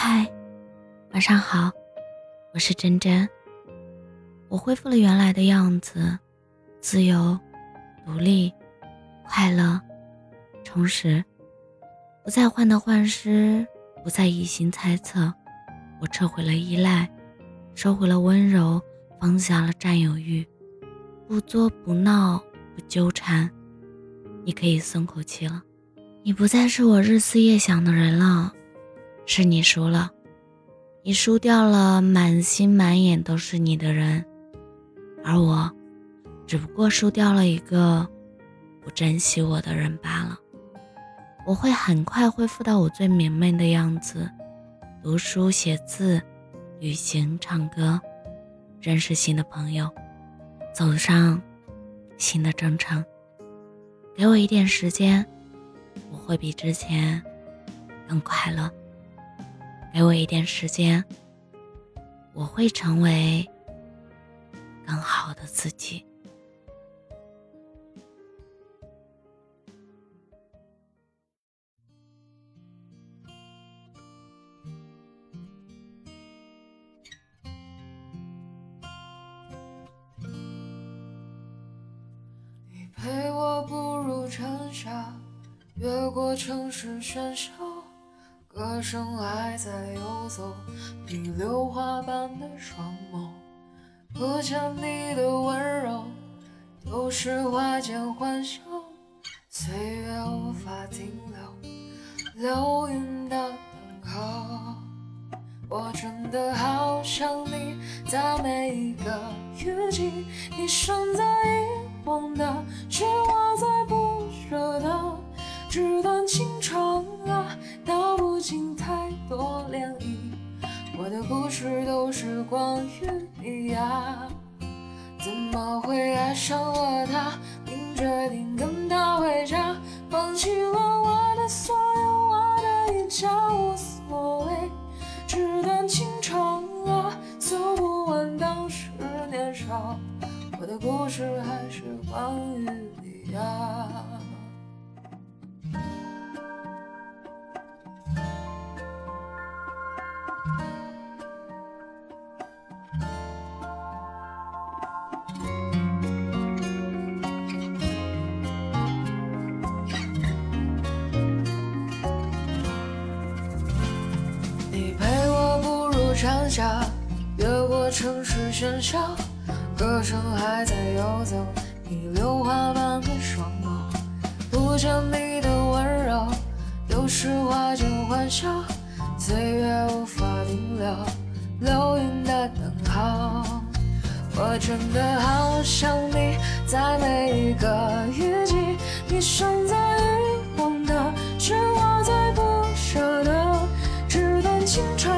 嗨，晚上好，我是真真。我恢复了原来的样子，自由、独立、快乐、充实，不再患得患失，不再疑心猜测。我撤回了依赖，收回了温柔，放下了占有欲，不作不闹不纠缠，你可以松口气了。你不再是我日思夜想的人了。是你输了，你输掉了满心满眼都是你的人，而我，只不过输掉了一个不珍惜我的人罢了。我会很快恢复到我最明媚的样子，读书写字，旅行唱歌，认识新的朋友，走上新的征程。给我一点时间，我会比之前更快乐。给我一点时间，我会成为更好的自己。你陪我步入尘沙，越过城市喧嚣。歌声还在游走，你榴花般的双眸，不见你的温柔，都是花间欢笑。岁月无法停留，流云的等候。我真的好想你，在每一个雨季，你身在遗忘的，我的故事都是关于你呀，怎么会爱上了他，并决定跟山下，越过城市喧嚣，歌声还在游走。你榴花般的双眸，不见你的温柔，丢失花间欢笑。岁月无法停留，流云的等候。我真的好想你，在每一个雨季，你身在遗忘的，是我在不舍的，纸短情长。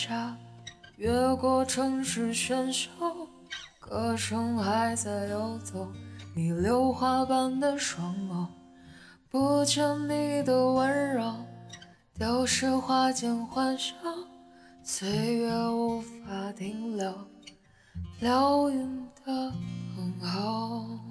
下，越过城市喧嚣，歌声还在游走。你榴花般的双眸，不见你的温柔，丢失花间欢笑。岁月无法停留，流云的等候。